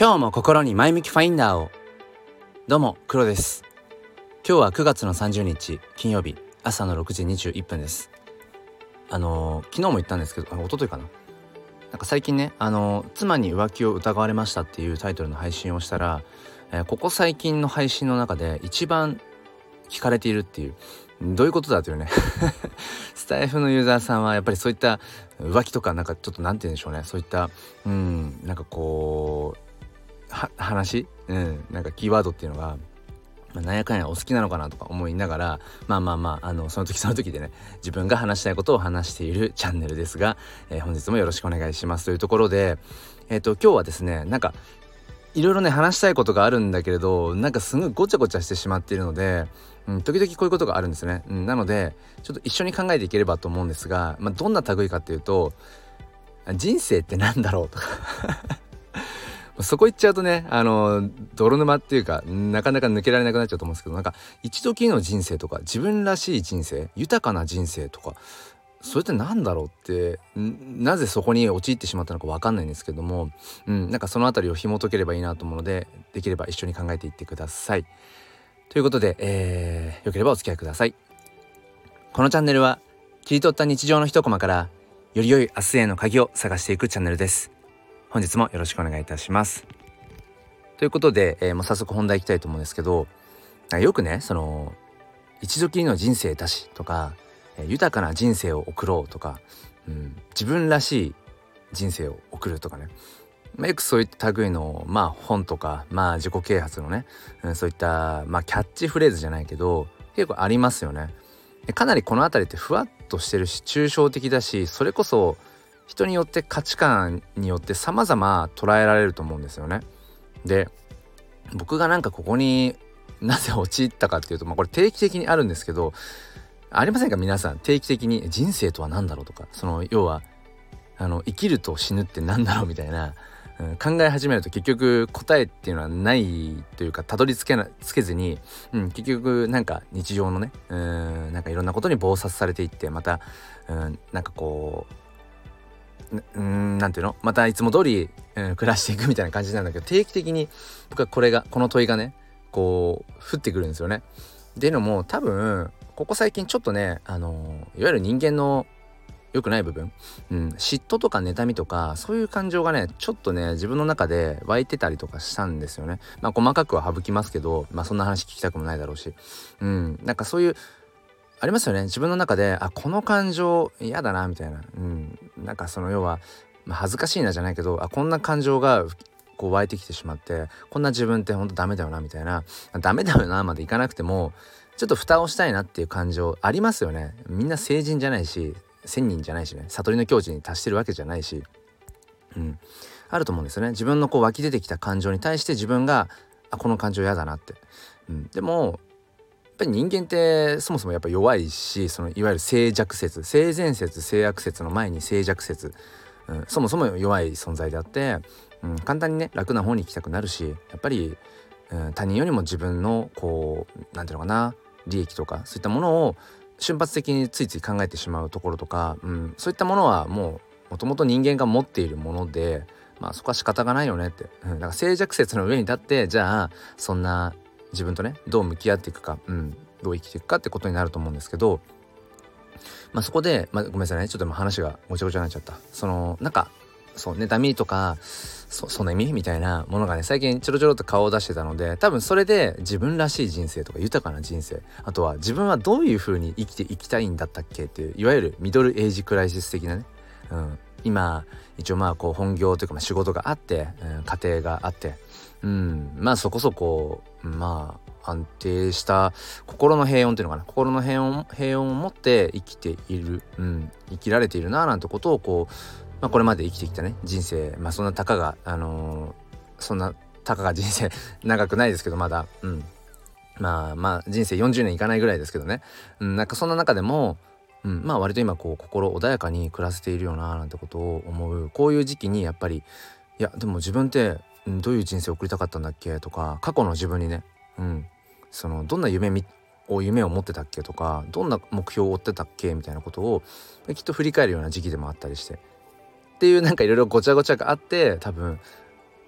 今日も心に前向きファインダーを。どうも黒です。今日は9月の30日金曜日朝の6時21分です。あのー、昨日も言ったんですけどあ一昨日かな。なんか最近ねあのー、妻に浮気を疑われましたっていうタイトルの配信をしたら、えー、ここ最近の配信の中で一番聞かれているっていう。どういうことだというね。スタイフのユーザーさんはやっぱりそういった浮気とかなんかちょっと何て言うんでしょうね。そういったうんなんかこう話、うん、なんかキーワードっていうのがまあ、なんやかんやお好きなのかなとか思いながらまあまあまああのその時 その時でね自分が話したいことを話しているチャンネルですが、えー、本日もよろしくお願いします。というところでえっ、と今日はですねなんかいろいろね話したいことがあるんだけれどなんかすごいごちゃごちゃしてしまっているのでうん、時々こういうことがあるんですね、うん、なのでちょっと一緒に考えていければと思うんですが、まあ、どんな類かっていうと人生って何だろうとか。そこ行っちゃうとねあの泥沼っていうかなかなか抜けられなくなっちゃうと思うんですけどなんか一度きりの人生とか自分らしい人生豊かな人生とかそれって何だろうってなぜそこに陥ってしまったのか分かんないんですけども、うん、なんかその辺りを紐解ければいいなと思うのでできれば一緒に考えていってください。ということで、えー、よければお付き合いください。このチャンネルは切り取った日常の一コマからより良い明日への鍵を探していくチャンネルです。本日もよろしくお願いいたします。ということで、えー、もう早速本題いきたいと思うんですけどよくねその一度きりの人生だしとか、え、豊かな人生を送ろうとか、うん、自分らしい人生を送るとかねまあ、よくそういった類の、まあ、本とか、まあ、自己啓発のね、うん、そういった、まあ、キャッチフレーズじゃないけど結構ありますよね。かなりこの辺りってふわっとしてるし抽象的だしそれこそ人によって価値観によって様々捉えられると思うんですよね。で僕がなんかここになぜ陥ったかっていうと、まあ、これ定期的にあるんですけどありませんか？皆さん。定期的に人生とは何だろうとか。その要はあの生きると死ぬって何だろう？みたいな。うん考え始めると結局答えっていうのはないというかたどり着けなつけずに、うん、結局なんか日常のねうんなんかいろんなことに忙殺されていってまたうんなんかこううんなんていうの？またいつも通り、うん、暮らしていくみたいな感じなんだけど定期的に僕はこれがこの問いがねこう降ってくるんですよね。っていうのも多分ここ最近ちょっとねあのいわゆる人間の良くない部分、うん、嫉妬とか妬みとかそういう感情がねちょっとね自分の中で湧いてたりとかしたんですよね。まあ細かくは省きますけどまあそんな話聞きたくもないだろうし。うんなんかそういうありますよね。自分の中であこの感情嫌だなみたいな。うん。なんかその要は、まあ、恥ずかしいなじゃないけどあこんな感情がこう湧いてきてしまってこんな自分ってほんとダメだよなみたいな。ダメだよなまでいかなくてもちょっと蓋をしたいなっていう感情ありますよね。みんな成人じゃないし1,000人じゃないしね。悟りの境地に達してるわけじゃないし、うん、あると思うんですよね。自分のこう湧き出てきた感情に対して自分があこの感情嫌だなって、うん、でもぱり人間ってそもそもやっぱ弱いしそのいわゆる静寂説性善説性悪説の前に静寂説、うん、そもそも弱い存在であって、うん、簡単にね楽な方に行きたくなるしやっぱり、うん、他人よりも自分のこう何て言うのかな利益とかそういったものを瞬発的についつい考えてしまうところとか、うん、そういったものはもうもともと人間が持っているもので、まあ、そこは仕方がないよねって、うん、だから静寂説の上に立ってじゃあそんな自分とねどう向き合っていくか、うん、どう生きていくかってことになると思うんですけど、まあ、そこで、まあ、ごめんなさいね。ちょっと話がごちゃごちゃになっちゃった。そのなんかそう妬みとかそその意味みたいなものがね最近ちょろちょろっと顔を出してたので多分それで自分らしい人生とか豊かな人生あとは自分はどういう風に生きていきたいんだったっけっていういわゆるミドルエイジクライシス的なね、うん、今一応まあこう本業というかま仕事があって、うん、家庭があってうんまあそこそこまあ安定した心の平穏っていうのかな。心の平穏平穏を持って生きている、うん、生きられているななんてことをこうまあ、これまで生きてきたね。人生。まあそんなたかがあのー、そんなたかが人生。長くないですけどまだ。うん。まあまあ人生40年いかないぐらいですけどね、うん、なんかそんな中でも、うん、まあ割と今こう心穏やかに暮らせているよななんてことを思う。こういう時期にやっぱりいやでも自分ってどういう人生を送りたかったんだっけ？とか過去の自分にね、うん、そのどんな夢を夢を持ってたっけ？とかどんな目標を追ってたっけ？みたいなことをきっと振り返るような時期でもあったりして。っていうなんかいろいろごちゃごちゃがあって多分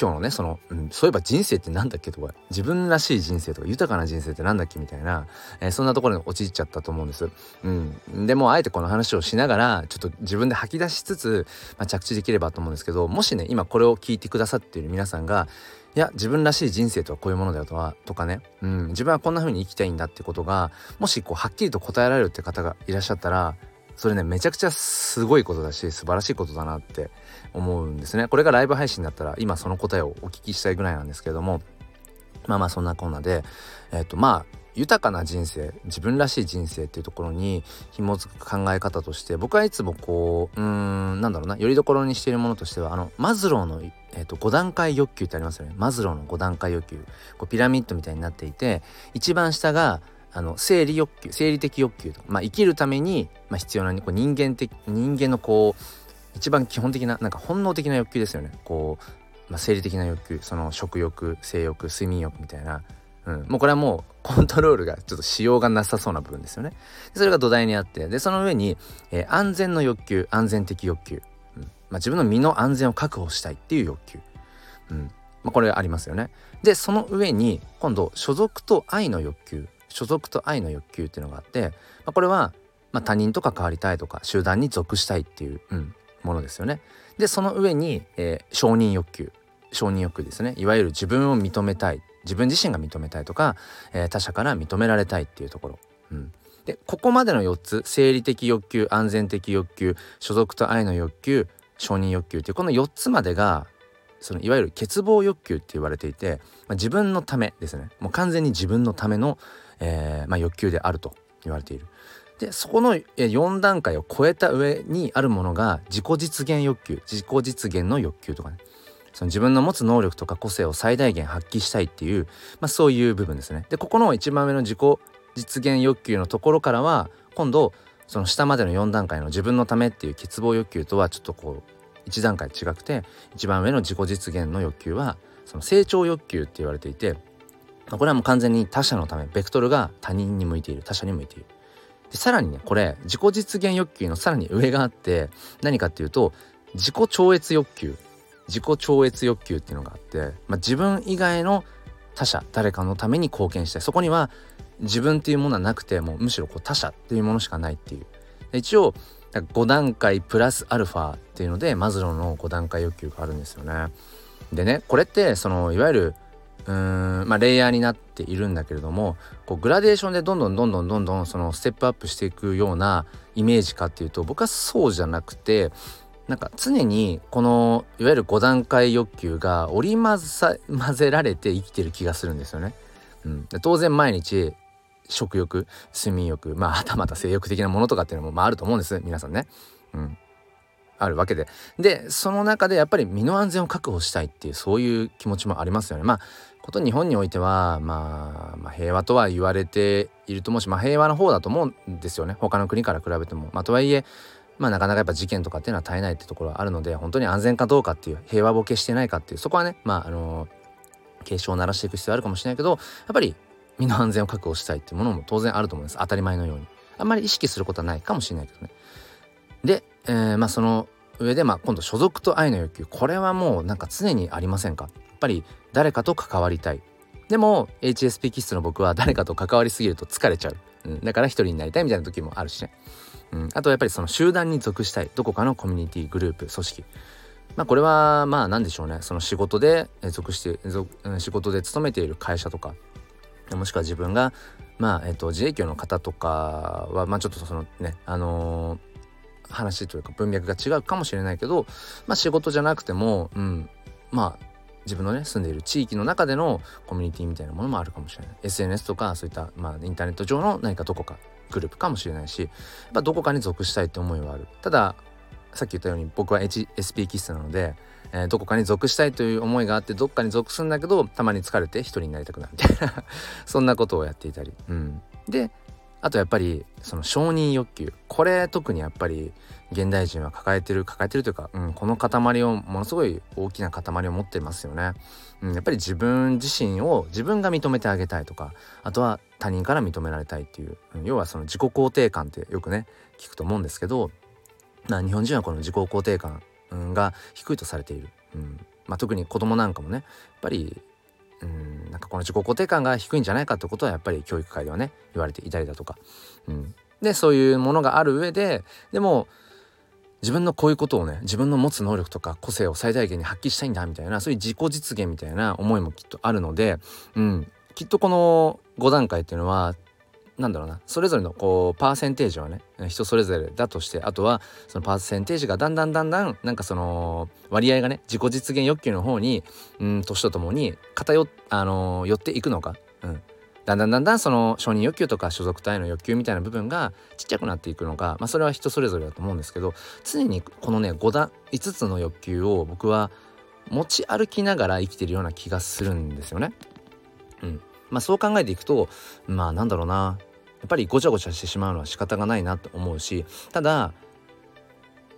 今日のねその、うん、そういえば人生って何だっけとか自分らしい人生とか豊かな人生って何だっけみたいな、えー、そんなところに陥っちゃったと思うんです。うん、でもあえてこの話をしながらちょっと自分で吐き出しつつ、まあ、着地できればと思うんですけどもしね今これを聞いてくださっている皆さんがいや自分らしい人生とはこういうものだよとはとかね、うん、自分はこんな風に生きたいんだってことがもしこうはっきりと答えられるって方がいらっしゃったらそれねめちゃくちゃすごいことだし素晴らしいことだなって思うんですね。これがライブ配信だったら今その答えをお聞きしたいぐらいなんですけれどもまあまあそんなこんなでえっ、とまあ豊かな人生自分らしい人生っていうところに紐づく考え方として僕はいつもこううんなんだろうなよりどころにしているものとしてはあのマズローの、えーと、5段階欲求ってありますよね。マズローの5段階欲求。こうピラミッドみたいになっていて一番下があの生理欲求生理的欲求と。か、まあ、生きるために、まあ、必要なこう人間的人間のこう一番基本的ななんか本能的な欲求ですよね。こう、まあ、生理的な欲求その食欲性欲睡眠欲みたいな、うん、もうこれはもうコントロールがちょっとしようがなさそうな部分ですよね。それが土台にあってでその上に、えー、安全の欲求安全的欲求、うん。まあ、自分の身の安全を確保したいっていう欲求、うん。まあ、これありますよね。でその上に今度所属と愛の欲求所属と愛の欲求っていうのがあって、まあ、これは、まあ、他人と関わりたいとか集団に属したいっていう、うん、ものですよね。でその上に、えー、承認欲求承認欲求ですねいわゆる自分を認めたい自分自身が認めたいとか、えー、他者から認められたいっていうところ。うんでここまでの4つ生理的欲求安全的欲求所属と愛の欲求承認欲求っていうこの4つまでがそのいわゆる欠乏欲求って言われていて、まあ、自分のためですねもう完全に自分のための、えー、まあ、欲求であると言われている。でそこの4段階を超えた上にあるものが自己実現欲求自己実現の欲求とかねその自分の持つ能力とか個性を最大限発揮したいっていう、まあ、そういう部分ですね。でここの一番上の自己実現欲求のところからは今度その下までの4段階の自分のためっていう欠乏欲求とはちょっとこう1段階違くて一番上の自己実現の欲求はその成長欲求って言われていてこれはもう完全に他者のためベクトルが他人に向いている他者に向いているさらにねこれ自己実現欲求のさらに上があって何かっていうと自己超越欲求。自己超越欲求っていうのがあって、まあ、自分以外の他者誰かのために貢献したい。そこには自分っていうものはなくてもうむしろこう他者っていうものしかないっていう。一応5段階プラスアルファっていうのでマズローの5段階欲求があるんですよね。でねこれってそのいわゆるうーんまあレイヤーになっているんだけれどもこうグラデーションでどんどんどんどんどんどんそのステップアップしていくようなイメージかっていうと僕はそうじゃなくてなんか常にこのいわゆる5段階欲求が織り交ざ混ぜられて生きてる気がするんですよね。うん、当然毎日食欲睡眠欲まあはたまた性欲的なものとかっていうのもまああると思うんです皆さんね。うん、あるわけで。でその中でやっぱり身の安全を確保したいっていうそういう気持ちもありますよね。まあこと日本においては、まあ、まあ平和とは言われていると思うし、まあ、平和の方だと思うんですよね。他の国から比べても。まあ、とはいえまあなかなかやっぱ事件とかっていうのは絶えないってところはあるので本当に安全かどうかっていう平和ボケしてないかっていうそこはねまああの警鐘を鳴らしていく必要あるかもしれないけどやっぱり身の安全を確保したいっていうものも当然あると思うんです。当たり前のように。あんまり意識することはないかもしれないけどね。で、えー、まあその上でまあ今度所属と愛の欲求これはもうなんか常にありませんか？やっぱり誰かと関わりたい。でも HSP 気質の僕は 誰かと関わりすぎると疲れちゃう、うん、だから一人になりたいみたいな時もあるしね、うん、あとやっぱりその集団に属したい。どこかのコミュニティグループ組織。まあこれはまあ何でしょうね。その仕事で属して仕事で勤めている会社とかもしくは自分がまあえっと自営業の方とかはまあちょっとそのねあのー話というか文脈が違うかもしれないけど、まあ、仕事じゃなくても、うん、まあ自分のね住んでいる地域の中でのコミュニティみたいなものもあるかもしれない。SNS とかそういった、まあ、インターネット上の何かどこかグループかもしれないしやっぱどこかに属したいって思いはある。たださっき言ったように僕は HSP 気質なので、えー、どこかに属したいという思いがあってどっかに属すんだけどたまに疲れて一人になりたくなるみたいなそんなことをやっていたり、うん、であとやっぱりその承認欲求。これ特にやっぱり現代人は抱えてる抱えてるというか、うん、この塊をものすごい大きな塊を持ってますよね、うん、やっぱり自分自身を自分が認めてあげたいとかあとは他人から認められたいっていう、うん、要はその自己肯定感ってよくね聞くと思うんですけど、まあ、日本人はこの自己肯定感が低いとされている、うん、まあ、特に子供なんかもねやっぱりうんなんかこの自己肯定感が低いんじゃないかってことはやっぱり教育界ではね言われていたりだとか、うん、でそういうものがある上ででも自分のこういうことをね自分の持つ能力とか個性を最大限に発揮したいんだみたいなそういう自己実現みたいな思いもきっとあるので、うん、きっとこの5段階っていうのはなんだろうな。それぞれのこうパーセンテージはね人それぞれだとしてあとはそのパーセンテージがだんだんだんだんなんかその割合がね自己実現欲求の方にうん年とともに偏あの寄っていくのか、うん、だんだんだんだんその承認欲求とか所属体の欲求みたいな部分がちっちゃくなっていくのか、まあ、それは人それぞれだと思うんですけど常にこのね5段5つの欲求を僕は持ち歩きながら生きてるような気がするんですよね。うん。まあ、そう考えていくとまあなんだろうな。やっぱりごちゃごちゃしてしまうのは仕方がないなと思うしただ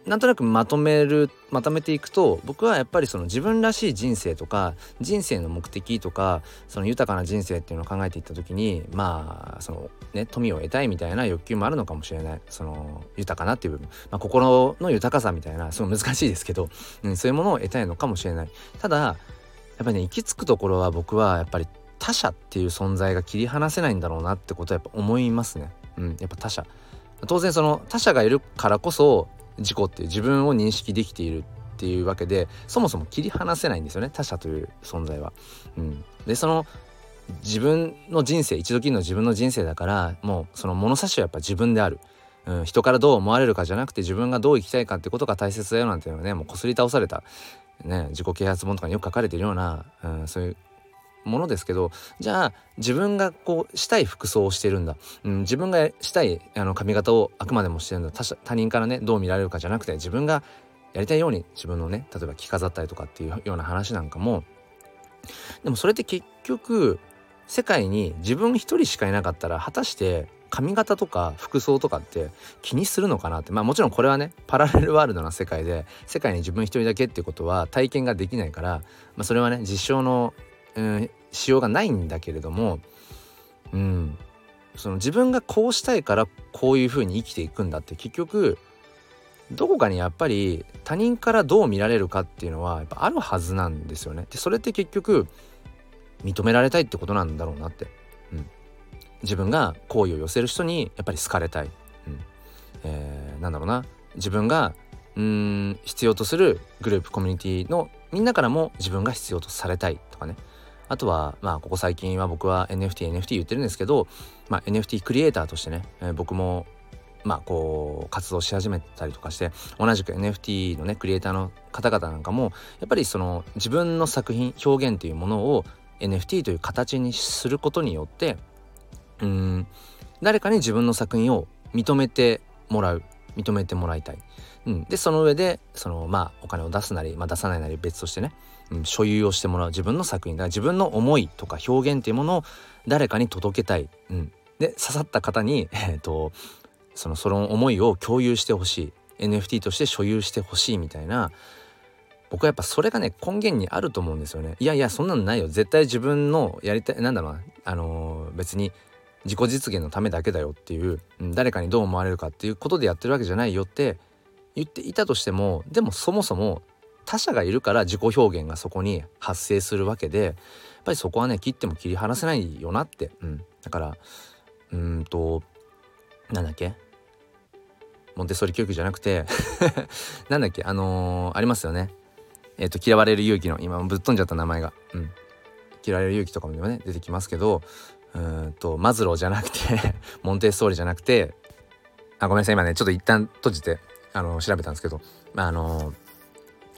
なんとなくまとめるまとめていくと僕はやっぱりその自分らしい人生とか人生の目的とかその豊かな人生っていうのを考えていった時にまあそのね富を得たいみたいな欲求もあるのかもしれない。その豊かなっていう部分、まあ、心の豊かさみたいなすごい難しいですけど、うん、そういうものを得たいのかもしれない。ただやっぱりね行き着くところは僕はやっぱり他者っていう存在が切り離せないんだろうなってことはやっぱ思いますね。うん、やっぱ他者。当然その他者がいるからこそ自己っていう自分を認識できているっていうわけでそもそも切り離せないんですよね他者という存在は。うん、でその自分の人生一度きりの自分の人生だからもうその物差しはやっぱ自分である。うん、人からどう思われるかじゃなくて自分がどう生きたいかってことが大切だよなんていうのはねもうこすり倒された、ね、自己啓発本とかによく書かれているような、うん、そういうものですけどじゃあ自分がこうしたい服装をしてるんだ、うん、自分がしたいあの髪型をあくまでもしてるんだ。他他人からねどう見られるかじゃなくて自分がやりたいように自分のね例えば着飾ったりとかっていうような話なんかも。でもそれって結局世界に自分一人しかいなかったら果たして髪型とか服装とかって気にするのかなって。まあもちろんこれはねパラレルワールドな世界で世界に自分一人だけっていうことは体験ができないから、まあ、それはね実証のうん、しようがないんだけれども、うん、その自分がこうしたいからこういうふうに生きていくんだって結局どこかにやっぱり他人からどう見られるかっていうのはやっぱあるはずなんですよね。でそれって結局認められたいってことなんだろうなって。うん、自分が好意を寄せる人にやっぱり好かれたい。うんえー、なんだろうな自分がうん必要とするグループコミュニティのみんなからも自分が必要とされたいとかねあとはまあここ最近は僕は NFT NFT 言ってるんですけど、まあ、NFT クリエイターとしてね、えー、僕もまあこう活動し始めたりとかして同じく NFT のねクリエイターの方々なんかもやっぱりその自分の作品表現というものを NFT という形にすることによってうん誰かに自分の作品を認めてもらう。認めてもらいたい、うん、でその上でそのまあお金を出すなり、まあ、出さないなり別としてねうん、所有をしてもらう。自分の作品だ。自分の思いとか表現っていうものを誰かに届けたい、うん、で刺さった方に、えーと、そのその思いを共有してほしい。NFT として所有してほしいみたいな。僕はやっぱそれがね根源にあると思うんですよね。いやいやそんなのないよ。絶対自分のやりたいなんだろうな。あのー、別に自己実現のためだけだよっていう、誰かにどう思われるかっていうことでやってるわけじゃないよって言っていたとしてもでもそもそも他者がいるから自己表現がそこに発生するわけでやっぱりそこはね切っても切り離せないよなって、うん、だからうんとなんだっけ？モンテッソーリ教育じゃなくて なんだっけ？あのー、ありますよね。えっ、ー、と嫌われる勇気の今ぶっ飛んじゃった名前が、うん、嫌われる勇気とかもね出てきますけどうんとマズローじゃなくて モンテッソーリじゃなくてあごめんなさい今ねちょっと一旦閉じてあの調べたんですけどあの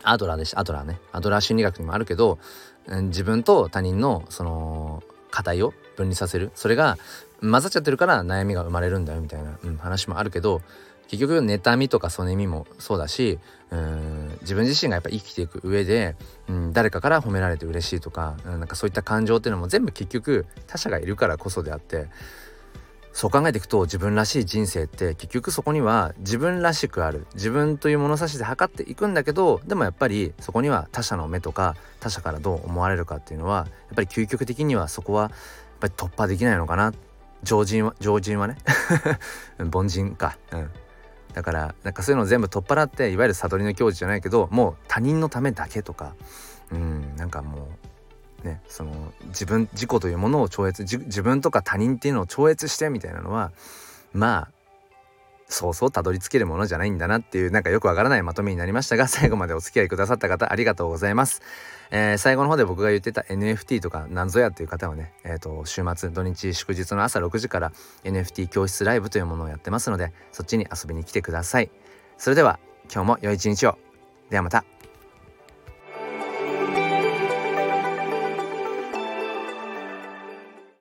アドラーでした。アドラーね。アドラー心理学にもあるけどうん自分と他人のその課題を分離させる。それが混ざっちゃってるから悩みが生まれるんだよみたいな、うん、話もあるけど結局妬みとかそねみもそうだしうん自分自身がやっぱ生きていく上で、うん、誰かから褒められて嬉しいとか、うん、なんかそういった感情っていうのも全部結局他者がいるからこそであってそう考えていくと自分らしい人生って結局そこには自分らしくある自分という物差しで測っていくんだけどでもやっぱりそこには他者の目とか他者からどう思われるかっていうのはやっぱり究極的にはそこはやっぱり突破できないのかな。常人は常人はね。凡人か。うん。だからなんかそういうのを全部取っ払っていわゆる悟りの境地じゃないけどもう他人のためだけとかうんなんかもうねその自分自己というものを超越自分とか他人っていうのを超越してみたいなのはまあそうそうたどり着けるものじゃないんだなっていうなんかよくわからないまとめになりましたが 最後までお付き合いくださった方ありがとうございます。えー、最後の方で僕が言ってた NFT とかなんぞやっていう方はね、えー、と週末土日祝日の朝6時から NFT 教室ライブというものをやってますのでそっちに遊びに来てください。それでは今日も良い一日を。ではまた。